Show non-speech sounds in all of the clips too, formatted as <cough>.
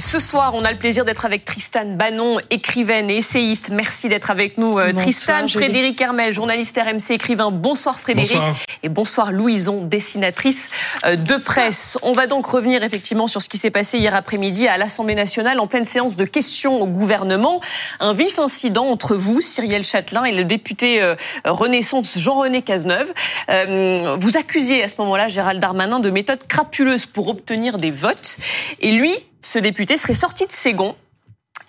Ce soir, on a le plaisir d'être avec Tristan Bannon, écrivaine et essayiste. Merci d'être avec nous, euh, Tristan. Frédéric Hermel, journaliste RMC, écrivain. Bonsoir Frédéric. Et bonsoir Louison, dessinatrice euh, de presse. On va donc revenir effectivement sur ce qui s'est passé hier après-midi à l'Assemblée nationale en pleine séance de questions au gouvernement. Un vif incident entre vous, Cyrielle Châtelain, et le député euh, Renaissance Jean-René Cazeneuve. Vous accusiez à ce moment-là Gérald Darmanin de méthode crapuleuse pour obtenir des votes. Et lui, ce député serait sorti de ses gonds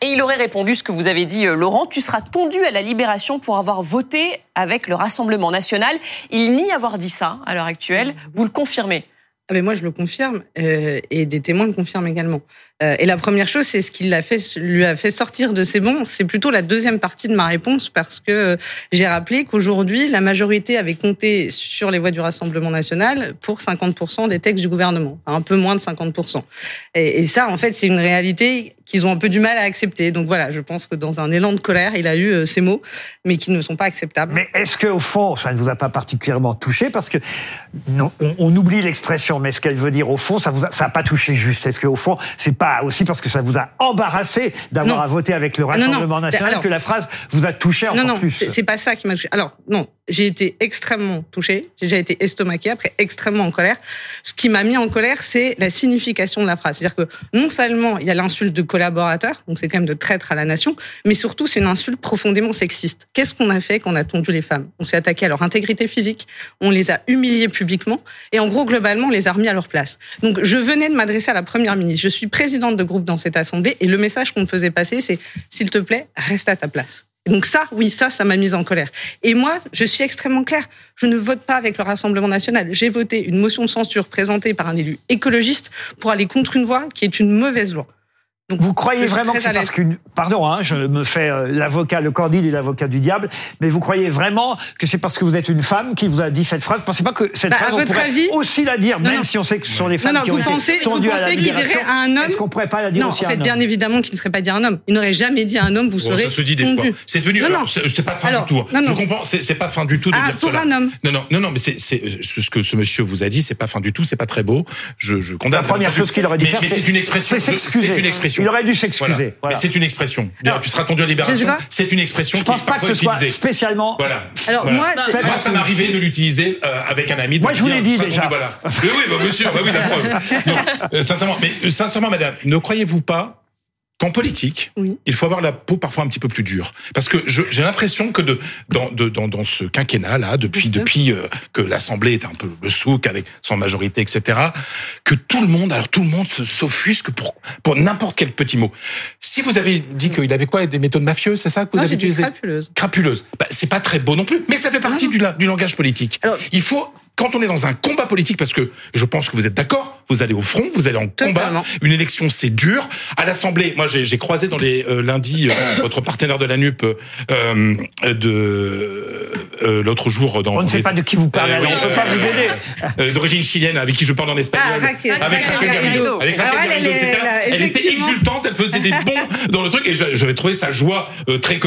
et il aurait répondu ce que vous avez dit, euh, Laurent, tu seras tondu à la libération pour avoir voté avec le Rassemblement national. Il nie avoir dit ça à l'heure actuelle. Vous le confirmez? Ah ben moi, je le confirme euh, et des témoins le confirment également. Euh, et la première chose, c'est ce qui lui a fait sortir de ses bons. C'est plutôt la deuxième partie de ma réponse parce que euh, j'ai rappelé qu'aujourd'hui, la majorité avait compté sur les voix du Rassemblement national pour 50% des textes du gouvernement, un peu moins de 50%. Et, ça, en fait, c'est une réalité qu'ils ont un peu du mal à accepter. Donc voilà, je pense que dans un élan de colère, il a eu euh, ces mots, mais qui ne sont pas acceptables. Mais est-ce qu'au fond, ça ne vous a pas particulièrement touché? Parce que on, oublie l'expression, mais ce qu'elle veut dire au fond, ça vous pas touché juste. Est-ce qu'au fond, c'est pas aussi parce que ça vous a embarrassé d'avoir à voter avec le Rassemblement national que la phrase vous a touché encore non, non, plus. C'est pas ça qui m'a touché. Alors non, j'ai été extrêmement touché, j'ai déjà été estomaqué, après extrêmement en colère. Ce qui m'a mis en colère, c'est la signification de la phrase. C'est-à-dire que non seulement il y a l'insulte de collaborateur, donc c'est quand même de traître à la nation, mais surtout c'est une insulte profondément sexiste. Qu'est-ce qu'on a fait quand on a tondu les femmes? On s'est attaqué à leur intégrité physique, on les a humiliées publiquement, et en gros globalement on les a remis à leur place. Donc je venais de m'adresser à la première ministre. Je suis présidente de groupe dans cette assemblée, et le message qu'on me faisait passer, c'est s'il te plaît, reste à ta place. Donc ça, oui, ça, ça m'a mise en colère. Et moi, je suis extrêmement claire. Je ne vote pas avec le Rassemblement national. J'ai voté une motion de censure présentée par un élu écologiste pour aller contre une voie qui est une mauvaise loi vous croyez vraiment que c'est parce qu'une... Pardon, hein, je me fais euh, l'avocat, le candide et l'avocat du diable, mais vous croyez vraiment que c'est parce que vous êtes une femme qui vous a dit cette phrase? Pensez pas que cette bah, phrase, on pourrait aussi la dire, même si on sait que ce sont les femmes qui ont pensez, été tendues à la libération. à un homme Est-ce qu'on pourrait pas la dire aussi à un homme? bien évidemment qu'il ne serait pas dit à un homme. Il n'aurait jamais dit à un homme, vous serez ça se dit des fois. C'est devenu... Non, c'est pas fin du tout. Hein. Je comprends, c'est pas fin du tout de ah, dire pour un homme. Non, non, non, non, mais c'est ce que ce monsieur vous a dit, c'est pas fin du tout, c'est pas très beau. Je condamne. La première chose qu'il aurait dû faire, c'est une expression. C'est une expression. Il aurait dû s'excuser. Mais c'est une expression. tu seras tendu à libération. C'est une expression. Je pense pas que ce soit spécialement. Voilà. Alors moi, moi ça m'arrivait de l'utiliser euh, avec un ami. moi, je vous l'ai dit déjà. Voilà. oui, oui, bah, monsieur, bah, oui, la preuve. <laughs> Euh, sincèrement, mais euh, sincèrement, madame, ne croyez-vous pas qu'en politique, il faut avoir la peau parfois un petit peu plus dure. Parce que j'ai l'impression que de, dans, de, dans, dans, ce quinquennat-là, depuis, depuis euh, que l'Assemblée est un peu le souk avec son majorité, etc., que tout le monde, alors tout le monde s'offusque pour, pour n'importe quel petit mot. Si vous avez dit qu'il avait quoi Des méthodes mafieuses, c'est ça que vous avez utilisé Crapuleuse. Crapuleuse. Bah, c'est pas très beau non plus, mais ça fait partie du, du, langage politique. Alors, il faut quand on est dans un combat politique, parce que je pense que vous êtes d'accord, vous allez au front, vous allez en combat. Une élection, c'est dur. À l'Assemblée, moi, j'ai croisé dans les euh, lundis euh, <coughs> votre partenaire de la NUP euh, de euh, l'autre jour dans. On ne sait pas de qui vous parlez, on ne peut pas vous aider. D'origine chilienne, avec qui je parle en espagnol. Ah, avec Raquel Garrido. Avec Raquel Garrido, etc. Elle était exultante, elle faisait des <laughs> bons dans le truc, et j'avais trouvé sa joie très,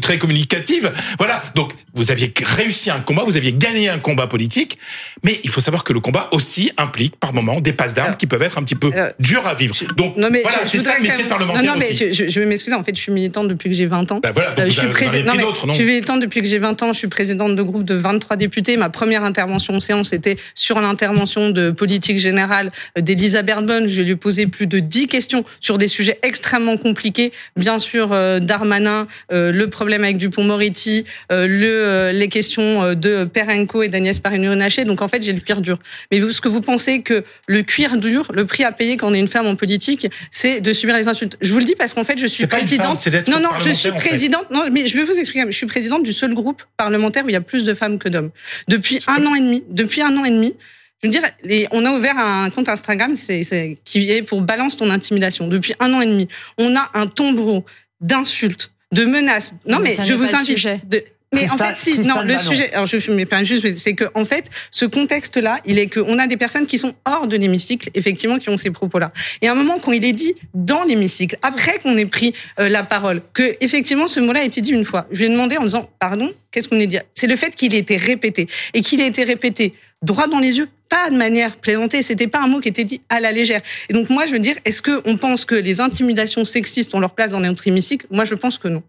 très communicative. Voilà. Donc, vous aviez réussi un combat, vous aviez gagné un combat politique. Mais il faut savoir que le combat aussi implique par moments des passes d'armes qui peuvent être un petit peu dures à vivre. Donc non, mais voilà, c'est ça le métier de parlementaire non, non, mais Je, je vais m'excuser, en fait, je suis militante depuis que j'ai 20 ans. Ben voilà, donc euh, je suis. Je suis militante depuis que j'ai 20 ans. Je suis présidente de groupe de 23 députés. Ma première intervention en séance était sur l'intervention de politique générale d'Elisa Bernbonne. Je lui ai posé plus de 10 questions sur des sujets extrêmement compliqués. Bien sûr, euh, Darmanin, euh, le problème avec Dupont-Moretti, le, les questions de Perenco et d'Agnès Pannier-Runacher. Donc en fait, j'ai le cuir dur. Mais vous, ce que vous pensez que le cuir dur, le prix à payer quand on est une femme en politique, c'est de subir les insultes. Je vous le dis parce qu'en fait, je suis présidente. non, non, je suis présidente. Non, mais je vais vous expliquer. Je suis présidente du seul groupe parlementaire où il y a plus de femmes que d'hommes. Depuis un an et demi. Depuis un an et demi. Je veux dire, on a ouvert un compte Instagram c'est, qui est pour balance ton intimidation. Depuis un an et demi, on a un tombereau d'insultes, de menaces. Non, mais, je vous invite. De, mais en fait, si, non, le sujet, alors je me pas juste, c'est que, en fait, ce contexte-là, il est qu'on a des personnes qui sont hors de l'hémicycle, effectivement, qui ont ces propos-là. Et à un moment, quand il est dit dans l'hémicycle, après qu'on ait pris euh, la parole, que, effectivement, ce mot-là a été dit une fois, je lui ai demandé en disant, pardon, qu'est-ce qu'on est dit? C'est le fait qu'il ait été répété. Et qu'il ait été répété droit dans les yeux, pas de manière plaisantée, c'était pas un mot qui était dit à la légère. Et donc moi, je veux dire, est-ce qu'on pense que les intimidations sexistes ont leur place dans notre hémicycle? Moi, je pense que non.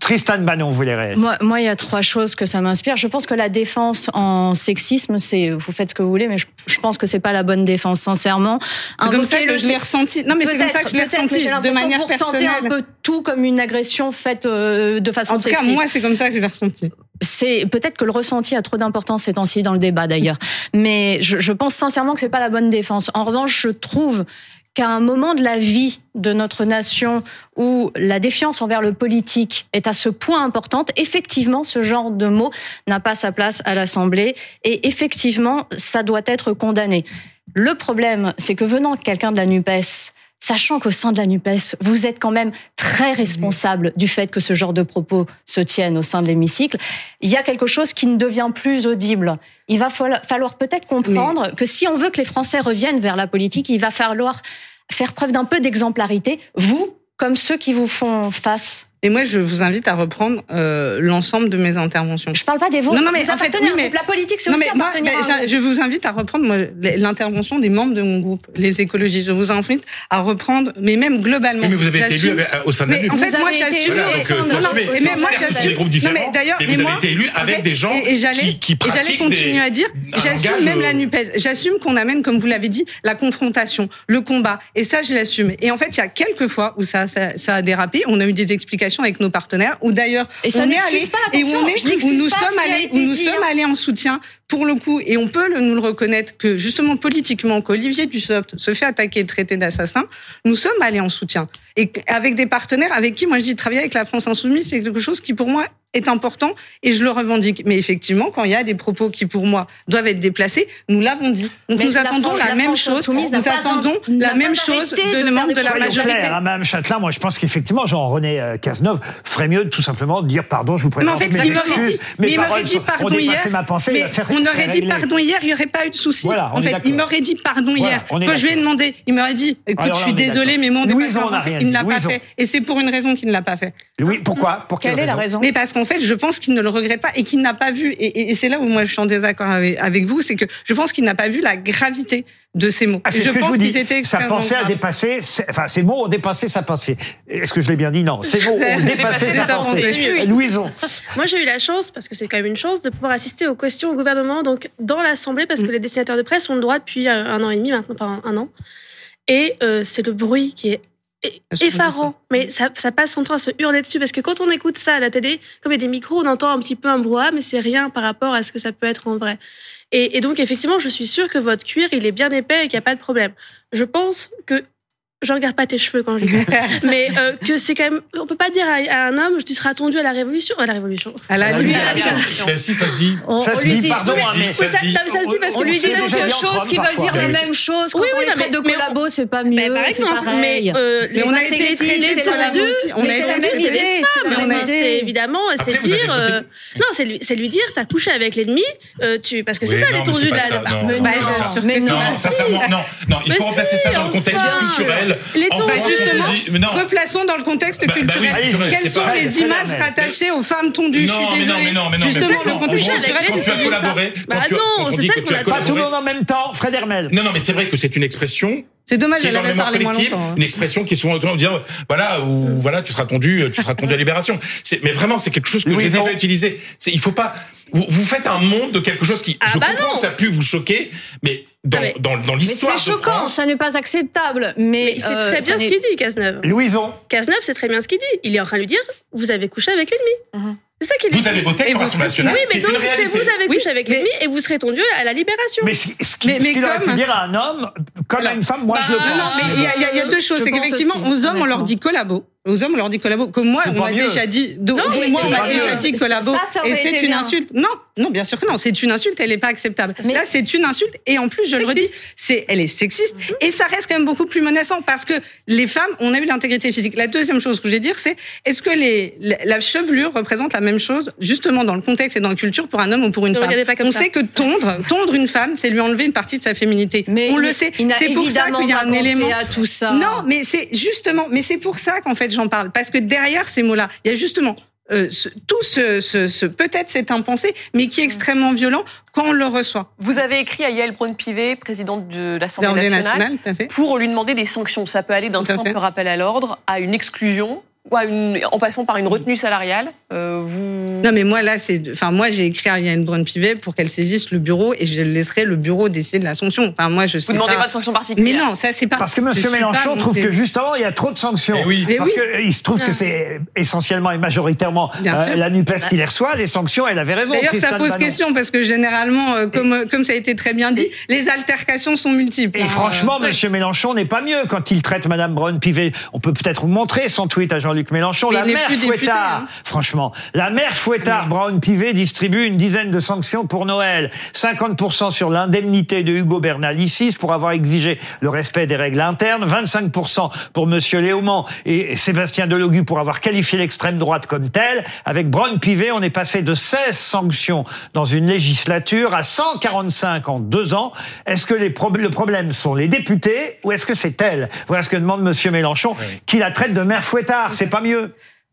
Tristan Bannon, vous les Moi, moi, il y a trois choses que ça m'inspire. Je pense que la défense en sexisme, c'est vous faites ce que vous voulez, mais je, pense que c'est pas la bonne défense, sincèrement. C'est comme ça que je l'ai ressenti. Non, mais c'est comme ça que je l'ai ressenti de manière vous personnelle. un peu tout comme une agression faite euh, de façon sexiste. En tout cas, moi, c'est comme ça que je l'ai ressenti. C'est peut-être que le ressenti a trop d'importance ces temps-ci dans le débat d'ailleurs, mais je, je pense sincèrement que c'est pas la bonne défense. En revanche, je trouve qu'à un moment de la vie de notre nation où la défiance envers le politique est à ce point importante, effectivement, ce genre de mot n'a pas sa place à l'Assemblée et effectivement, ça doit être condamné. Le problème, c'est que venant quelqu'un de la NUPES, sachant qu'au sein de la NUPES, vous êtes quand même très responsable du fait que ce genre de propos se tiennent au sein de l'hémicycle, il y a quelque chose qui ne devient plus audible. Il va falloir peut-être comprendre que si on veut que les Français reviennent vers la politique, il va falloir faire preuve d'un peu d'exemplarité, vous comme ceux qui vous font face et moi, je vous invite à reprendre euh, l'ensemble de mes interventions. Je parle pas des vôtres. Non, non, mais en fait, oui, mais la politique, c'est aussi moi, Je vous invite à reprendre l'intervention des membres de mon groupe, les écologistes. Je vous invite à reprendre, mais même globalement. mais vous avez été élu au sein de la En fait, moi, j'assume. mais moi, j'assume. Mais d'ailleurs, vous avez été élu avec des gens qui pratiquent. Et j'allais continuer à dire, j'assume même la Nupes. J'assume qu'on amène, comme vous l'avez dit, la confrontation, le combat. Et ça, je l'assume. Et en fait, il y a quelques fois où ça a dérapé. On a eu des explications avec nos partenaires, ou d'ailleurs on est allé et où on est où nous sommes allés où nous sommes allés en soutien pour le coup. Et on peut le, nous le reconnaître que justement politiquement qu'Olivier Dussopt se fait attaquer et traiter d'assassin, nous sommes allés en soutien. Et avec des partenaires avec qui moi je dis travailler avec la France insoumise c'est quelque chose qui pour moi est important et je le revendique. Mais effectivement, quand il y a des propos qui, pour moi, doivent être déplacés, nous l'avons dit. Donc nous attendons la, même chose. Nous attendons la même chose de membres de la majorité. Clair, hein, Madame Châtelain, moi je pense qu'effectivement, Jean-René euh, Cazeneuve ferait mieux de tout simplement de dire pardon, je vous présente mais en fait, mes excuses. Mais il m'aurait dit pardon hier. Ma pensée, mais on aurait dit pardon hier, il n'y aurait pas eu de souci. en fait, il m'aurait dit pardon hier. Quand je lui ai demandé, il m'aurait dit, écoute, je suis désolé, mais mon dépassement, il ne l'a pas fait. Et c'est pour une raison qu'il ne l'a pas fait. Oui, pourquoi Pour quelle est la raison Mais parce qu'en fait, je pense qu'il ne le regrette pas et qu'il n'a pas vu, et, c'est là où moi je suis en désaccord avec, vous, c'est que je pense qu'il n'a pas vu la gravité de ces mots. Ah, je pense qu'ils étaient Sa pensée a dépassé, enfin, ces mots ont dépassé sa pensée. Est-ce que je l'ai bien dit? Non, ces mots ont <laughs> dépassé sa pensée. Louison. Moi, j'ai eu la chance, parce que c'est quand même une chance, de pouvoir assister aux questions au gouvernement, donc dans l'Assemblée, parce que mm. les dessinateurs de presse ont le droit depuis un an et demi, maintenant, pas un an. Et euh, c'est le bruit qui est effarant. Mais ça, ça, passe son temps à se hurler dessus parce que quand on écoute ça à la télé, comme il y a des micros, on entend un petit peu un brouhaha, mais c'est rien par rapport à ce que ça peut être en vrai. Et, et donc, effectivement, je suis sûre que votre cuir, il est bien épais et qu'il n'y a pas de problème. Je pense que je regarde pas tes cheveux quand je dis <laughs> mais euh, que c'est quand même, on peut pas dire à, un homme, tu seras attendu à la révolution, à la révolution, à la libération. Ben si, ça se dit. ça se dit, pardon, mais, ça, se dit. parce on lui dit quelque chose qui veut dire la même chose. Quand oui, oui, on les traite de collabo, c'est pas mieux, c'est pareil. Euh, mais on a été traité de collabo On a été traité C'est évidemment, c'est dire, euh, non, c'est lui dire, t'as couché avec l'ennemi, tu, parce que c'est ça l'étendue de la. Mais non, sincèrement, non, non, il faut remplacer ça dans le contexte. culturel les tons, justement, replaçons dans le contexte bah, bah culturel. Quelles sont les images rattachées aux femmes tondues? Non, mais non, mais non, mais non. Justement, le contexte culturel, quand tu as collaboré, bah non, c'est ça qu'on a Pas tout le monde en même temps, Fred Hermel. Non, non, mais c'est vrai que c'est une expression c'est dommage, elle avait parlé moins longtemps. Hein. Une expression qui est souvent dire, voilà, ou voilà, tu seras tendu, tu seras tendu à libération. Mais vraiment, c'est quelque chose que j'ai déjà utilisé. Il faut pas, vous, vous, faites un monde de quelque chose qui, ah je bah comprends que ça pu vous choquer, mais dans, ah dans, dans l'histoire. C'est choquant, ça n'est pas acceptable. Mais, c'est euh, très bien ce qu'il dit, Cazeneuve. Louison. Cazeneuve, c'est très bien ce qu'il dit. Il est en train de lui dire, vous avez couché avec l'ennemi. Uh-huh. C'est ça qu'il Vous avez voté pour l'Assemblée nationale. Oui, mais donc vous avez couché avec l'ennemi et vous serez tendu à la libération. Mais ce, qu'il aurait pu dire à un homme, comme à une femme, moi je le bah, pense. Non, mais il y, a deux choses. C'est qu'effectivement, aux hommes, on leur dit collabo. Aux hommes, on leur dit collabo. Comme moi, on m'a déjà dit, non, moi, on m'a déjà dit collabo. Et c'est une insulte. Non, non, bien sûr que non. C'est une insulte. Elle n'est pas acceptable. Là, c'est une insulte. Et en plus, je le redis, c'est, elle est sexiste. Et ça reste quand même beaucoup plus menaçant parce que les femmes, on a eu l'intégrité physique. La deuxième chose que je vais dire, c'est est-ce que les, la chevelure représente la même chose, justement, dans le contexte et dans la culture pour un homme ou pour une femme? On sait que tondre, tondre une femme, c'est lui enlever une partie de sa féminité. Mais on le sait. C'est pour ça qu'il y a un élément. À tout ça. Non, mais c'est justement, mais c'est pour ça qu'en fait, j'en parle. Parce que derrière ces mots-là, il y a justement euh, tout ce, ce, ce peut-être c'est impensé, mais qui est extrêmement violent quand on le reçoit. Vous avez écrit à Yael Braun-Pivet, présidente de l'Assemblée nationale, nationale pour lui demander des sanctions. Ça peut aller d'un simple rappel à l'ordre à une exclusion en passant par une retenue salariale euh, vous... Non, mais moi, là, c'est. Enfin, moi, j'ai écrit à Yann Brun-Pivet pour qu'elle saisisse le bureau et je laisserai le bureau décider de la sanction. Enfin, moi, je sais Vous ne demandez pas de sanctions particulières. Mais non, ça, c'est pas. Parce que M. Mélenchon trouve que justement, il y a trop de sanctions. Oui. Parce qu'il se trouve que c'est essentiellement et majoritairement euh, la NUPES qui les reçoit. Les sanctions, elle avait raison. D'ailleurs, ça pose question parce que généralement, euh, comme, comme ça a été très bien dit, les altercations sont multiples. Et hein. franchement, M. Mélenchon n'est pas mieux quand il traite Mme Braun-Pivet. On peut peut-être vous montrer son tweet à Jean-Luc Mélenchon mère Fouettard, hein. franchement, la mère Fouettard, Brown Pivet distribue une dizaine de sanctions pour Noël. 50% sur l'indemnité de Hugo Bernalicis pour avoir exigé le respect des règles internes, 25% pour Monsieur Léaumont et Sébastien Delogu pour avoir qualifié l'extrême droite comme telle. Avec Brown Pivet, on est passé de 16 sanctions dans une législature à 145 en deux ans. Est-ce que les le problème sont les députés ou est-ce que c'est elle? Voilà ce que demande Monsieur Mélenchon, qui la traite de mère Fouettard. C'est pas mieux.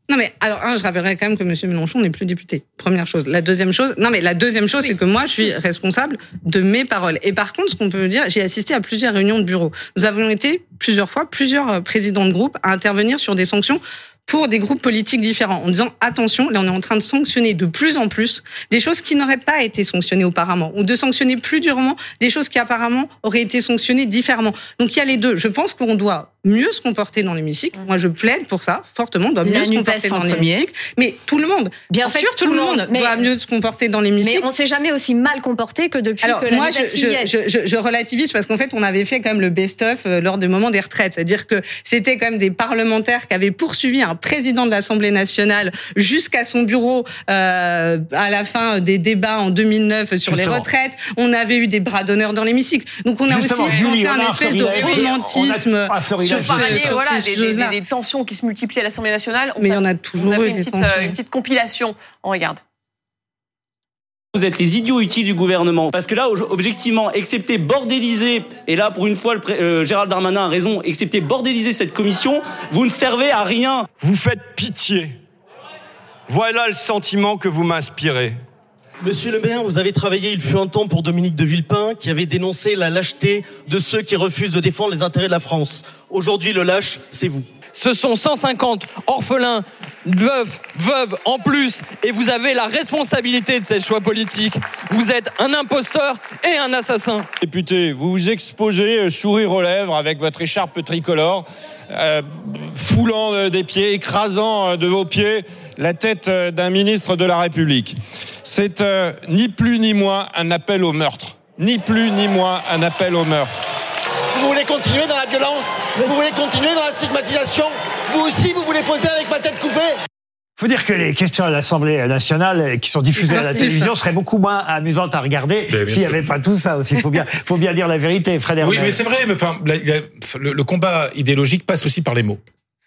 Non mais alors un, je rappellerai quand même que Monsieur Mélenchon n'est plus député. Première chose. La deuxième chose, non mais la deuxième chose, c'est que moi, je suis responsable de mes paroles. Et par contre, ce qu'on peut dire, j'ai assisté à plusieurs réunions de bureau. Nous avons été plusieurs fois, plusieurs euh, présidents de groupe à intervenir sur des sanctions pour des groupes politiques différents, en disant attention, là on est en train de sanctionner de plus en plus des choses qui n'auraient pas été sanctionnées auparavant, ou de sanctionner plus durement des choses qui apparemment auraient été sanctionnées différemment. Donc il y a les deux. Je pense qu'on doit mieux se comporter dans l'hémicycle. Moi, je plaide pour ça fortement. On doit mieux se comporter dans l'hémicycle. Mais tout le monde. Bien sûr, tout, le monde, doit mieux se comporter dans l'hémicycle. Mais on s'est jamais aussi mal comporté que depuis Alors, que moi, je, je, je, je, relativise parce qu'en fait, on avait fait quand même le best-of euh, lors du moment des retraites. C'est-à-dire que c'était quand même des parlementaires qui avaient poursuivi un président de l'Assemblée nationale jusqu'à son bureau euh, à la fin des débats en 2009 sur les retraites. On avait eu des bras d'honneur dans l'hémicycle. Donc on a aussi Julie, un espèce de romantisme sur voilà, des, tensions qui se multiplient à l'Assemblée nationale. Mais il y en a toujours eu une, petite, euh, une petite compilation. On regarde. Vous êtes les idiots utiles du gouvernement. Parce que là, objectivement, excepté bordéliser, et là, pour une fois, le euh, Gérald Darmanin a raison, excepté bordéliser cette commission, vous ne servez à rien. Vous faites pitié. Voilà le sentiment que vous m'inspirez. Monsieur le maire, vous avez travaillé, il fut un temps pour Dominique de Villepin, qui avait dénoncé la lâcheté de ceux qui refusent de défendre les intérêts de la France. Aujourd'hui, le lâche, c'est vous. Ce sont 150 orphelins, veuves, veuves en plus, et vous avez la responsabilité de ces choix politiques. Vous êtes un imposteur et un assassin. Député, vous vous exposez, euh, sourire aux lèvres, avec votre écharpe tricolore, euh, foulant euh, des pieds, écrasant de vos pieds la tête d'un ministre de la République. C'est ni plus ni moins un appel au meurtre. Ni plus ni moins un appel au meurtre. Vous voulez continuer dans la violence Vous voulez continuer dans la stigmatisation Vous aussi, vous voulez poser avec ma tête coupée faut dire que les questions à l'Assemblée nationale qui sont diffusées à la télévision seraient beaucoup moins amusantes à regarder s'il n'y avait pas tout ça aussi. Il faut bien, faut bien dire la vérité, Frédéric. Oui, mais c'est vrai. Mais enfin, le, combat idéologique passe aussi par les mots.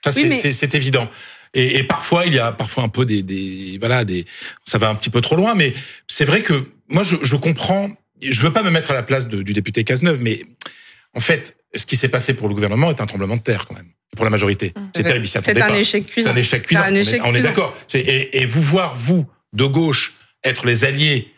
Ça, c'est évident. Et, parfois, il y a parfois un peu des, des, voilà, des, ça va un petit peu trop loin. Mais c'est vrai que moi, je, je comprends. Je veux pas me mettre à la place du député Cazeneuve, mais en fait, ce qui s'est passé pour le gouvernement est un tremblement de terre quand même, pour la majorité. Mmh. C'est terrible, C'est un échec cuisant. C'est un échec cuisant. on est, d'accord. Et, et vous voir, vous, de gauche, être les alliés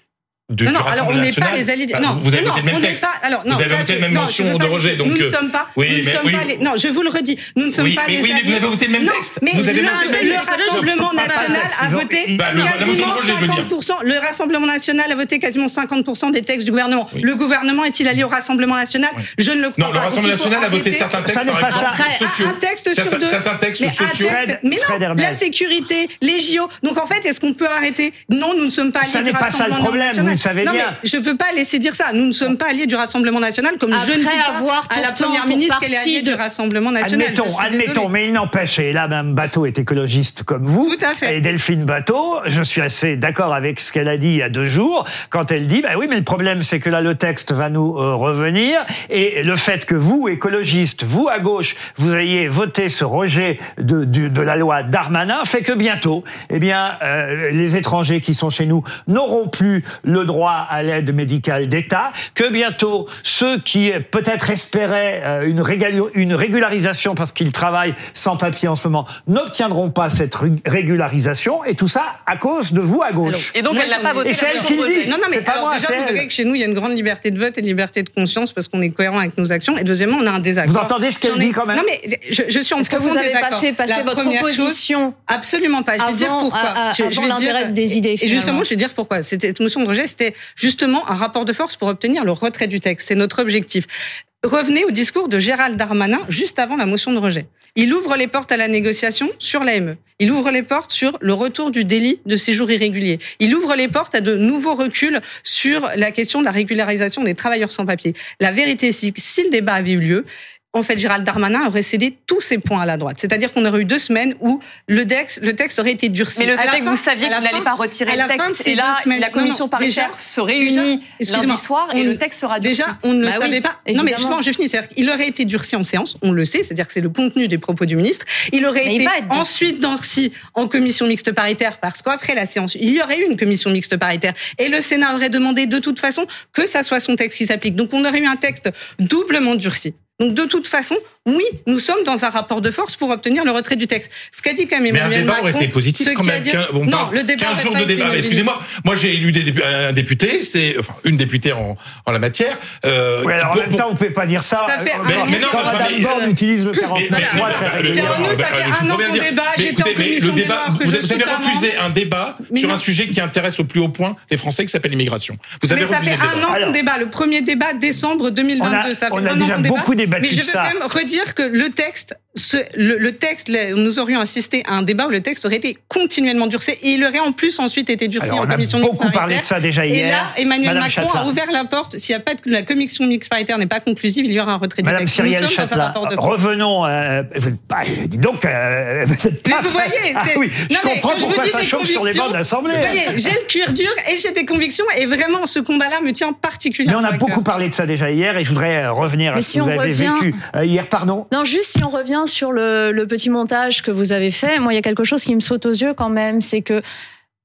non, non, alors on n'est pas les alliés. non, vous avez voté le même texte. Pas, alors, non, vous avez voté la même motion de rejet. Donc, nous ne sommes pas. Oui, nous ne sommes pas les, non, je vous le redis. Nous ne sommes oui, pas mais les oui, alliés. mais vous avez voté le même texte. mais vous avez le, le Rassemblement national a voté bah, quasiment 50%. Le Rassemblement national a voté quasiment 50% des textes du gouvernement. Le gouvernement est-il allié au Rassemblement national? Je ne le crois pas. Non, le Rassemblement national a voté certains textes, par exemple, sociaux. Un texte sur deux. Certains textes sociaux. Mais non, la sécurité, les JO. Donc en fait, est-ce qu'on peut arrêter? Non, nous ne sommes pas alliés du Rassemblement national. Pas le problème, vous le savez bien. Je peux pas laisser dire ça. Nous ne sommes pas alliés du Rassemblement national, comme je ne dis pas avoir à la première ministre qu'elle est alliée du Rassemblement national. Admettons, admettons, mais il n'empêche, et là, même Bateau est écologiste comme vous. Tout à fait. Et Delphine Bateau, je suis assez d'accord avec ce qu'elle a dit il y a deux jours, quand elle dit, bah oui, mais le problème, c'est que là, le texte va nous euh, revenir, et le fait que vous, écologistes, vous à gauche, vous ayez voté ce rejet de, de, la loi Darmanin, fait que bientôt, eh bien, euh, les étrangers qui sont chez nous n'auront plus le droit à l'aide médicale d'État, que bientôt ceux qui peut-être espéraient euh, une, une régularisation parce qu'ils travaillent sans papier en ce moment n'obtiendront pas cette régularisation et tout ça à cause de vous à gauche. et donc elle n'a pas voté. Et c'est elle qui le dit. Non, non, mais pas moi, déjà, que chez nous, il y a une grande liberté de vote et de liberté de conscience parce qu'on est cohérent avec nos actions. Et deuxièmement, on a un désaccord. Vous entendez ce qu'elle dit quand même Non, mais je, je suis en Est-ce que vous n'avez pas fait passer votre opposition Absolument pas. Je vais dire pourquoi. À, je, vais l'intérêt des idées. Et justement, je vais dire pourquoi. Cette motion de rejet, c'était justement un rapport de force pour obtenir le retrait du texte. C'est notre objectif. Revenez au discours de Gérald Darmanin juste avant la motion de rejet. Il ouvre les portes à la négociation sur l'AME. Il ouvre les portes sur le retour du délit de séjour irrégulier. Il ouvre les portes à de nouveaux reculs sur la question de la régularisation des travailleurs sans papier. La vérité, c'est que si le débat avait eu lieu, en fait, Gérald Darmanin aurait cédé tous ses points à la droite. C'est-à-dire qu'on aurait eu deux semaines où le, dex, le texte aurait été durci. Mais le fait est que vous saviez qu'il n'allait pas retirer le texte, et là, la commission paritaire se réunit lundi soir et le texte sera durci. Déjà, on ne le bah savait pas. Non, mais justement, je finis. C'est-à-dire qu'il aurait été durci en séance, on le sait, c'est-à-dire que c'est le contenu des propos du ministre. Il aurait été ensuite durci en commission mixte paritaire parce qu'après la séance, il y aurait eu une commission mixte paritaire et le Sénat aurait demandé de toute façon que ça soit son texte qui s'applique. Donc on aurait eu un texte doublement durci. Donc de toute façon, oui, nous sommes dans un rapport de force pour obtenir le retrait du texte. Ce qu'a dit quand même Emmanuel Mais un débat aurait été positif quand même. non, le débat 15 jours de débat. Excusez-moi, moi j'ai élu des un député, c'est enfin une députée en, en la matière. Euh, oui, alors en même temps, vous pouvez pas dire ça. ça fait mais, mais non, Madame Borne utilise le 49.3 très régulièrement. Nous, ça fait un an qu'on débat. J'étais en commission débat, vous, avez refusé un débat sur un sujet qui intéresse au plus haut point les Français, qui s'appelle l'immigration. Vous avez refusé le débat. Ça fait un an qu'on débat. Le premier débat, décembre 2022. Ça fait un an qu'on débat. beaucoup débattu de ça redire que le texte, ce, le, le, texte, nous aurions assisté à un débat où le texte aurait été continuellement durcé et il aurait en plus ensuite été durci en commission mixte paritaire. On a beaucoup parlé de ça déjà hier. Et là, Emmanuel Macron a ouvert la porte. S'il y a pas de, la commission mixte paritaire n'est pas conclusive, il y aura un retrait Madame du texte. Cyrielle revenons. Euh, bah, dis donc, euh, vous Mais vous voyez, ah, oui, je non, comprends pourquoi ça chauffe sur les bancs de l'Assemblée. Vous voyez, j'ai le cuir dur et j'ai des convictions et vraiment ce combat-là me tient particulièrement. Mais on a beaucoup parlé de ça déjà hier et je voudrais revenir à ce que vous avez vécu euh, hier. Pardon. Non, juste si on revient sur le, le petit montage que vous avez fait, moi, il y a quelque chose qui me saute aux yeux quand même, c'est que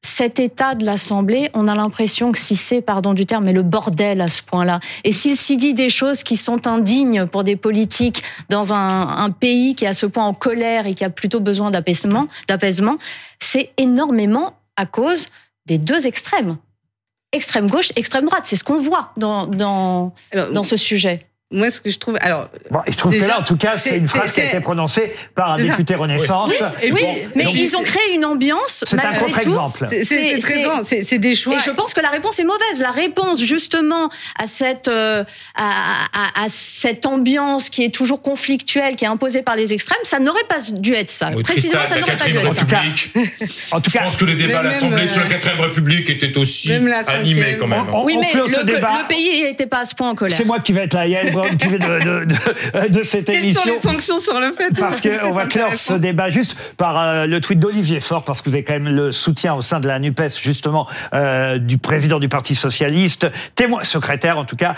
cet état de l'Assemblée, on a l'impression que si c'est, pardon du terme, mais le bordel à ce point-là. Et s'il s'y dit des choses qui sont indignes pour des politiques dans un, un, pays qui est à ce point en colère et qui a plutôt besoin d'apaisement, d'apaisement, c'est énormément à cause des deux extrêmes. Extrême gauche, extrême droite. C'est ce qu'on voit dans, dans, dans ce sujet moi, ce que je trouve, alors, bon, il se trouve que là, en tout cas, c'est une phrase qui a été prononcée par un député Renaissance. Oui, oui mais ils ont créé une ambiance. C'est un contre-exemple. C'est des choix. Et je pense que la réponse est mauvaise. La réponse, justement, à cette euh, à, à, à, cette ambiance qui est toujours conflictuelle, qui est imposée par les extrêmes, ça n'aurait pas dû être ça. Oui, Précisément, ça n'aurait pas dû être ça. En tout cas, je pense que le débat à l'Assemblée sur la quatrième République était aussi animé quand même. oui, mais le, pays n'était pas à ce point en colère. C'est moi qui vais être là <laughs> de, de, de, de, cette Quelles émission. Quelles sont les sanctions sur le fait Parce qu'on va clore ce <laughs> débat juste par euh, le tweet d'Olivier Faure, parce que vous avez quand même le soutien au sein de la NUPES, justement, euh, du président du Parti Socialiste, témoin, secrétaire en tout cas,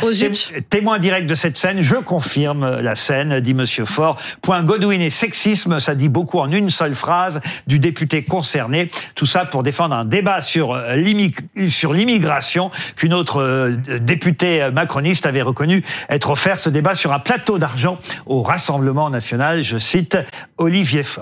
témoin direct de cette scène. Je confirme la scène, dit Monsieur Faure. Point Godwin et sexisme, ça dit beaucoup en une seule phrase du député concerné. Tout ça pour défendre un débat sur euh, l'immigration qu'une autre députée macroniste avait reconnu être offert ce débat sur un plateau d'argent au Rassemblement national. Je cite Olivier Faure.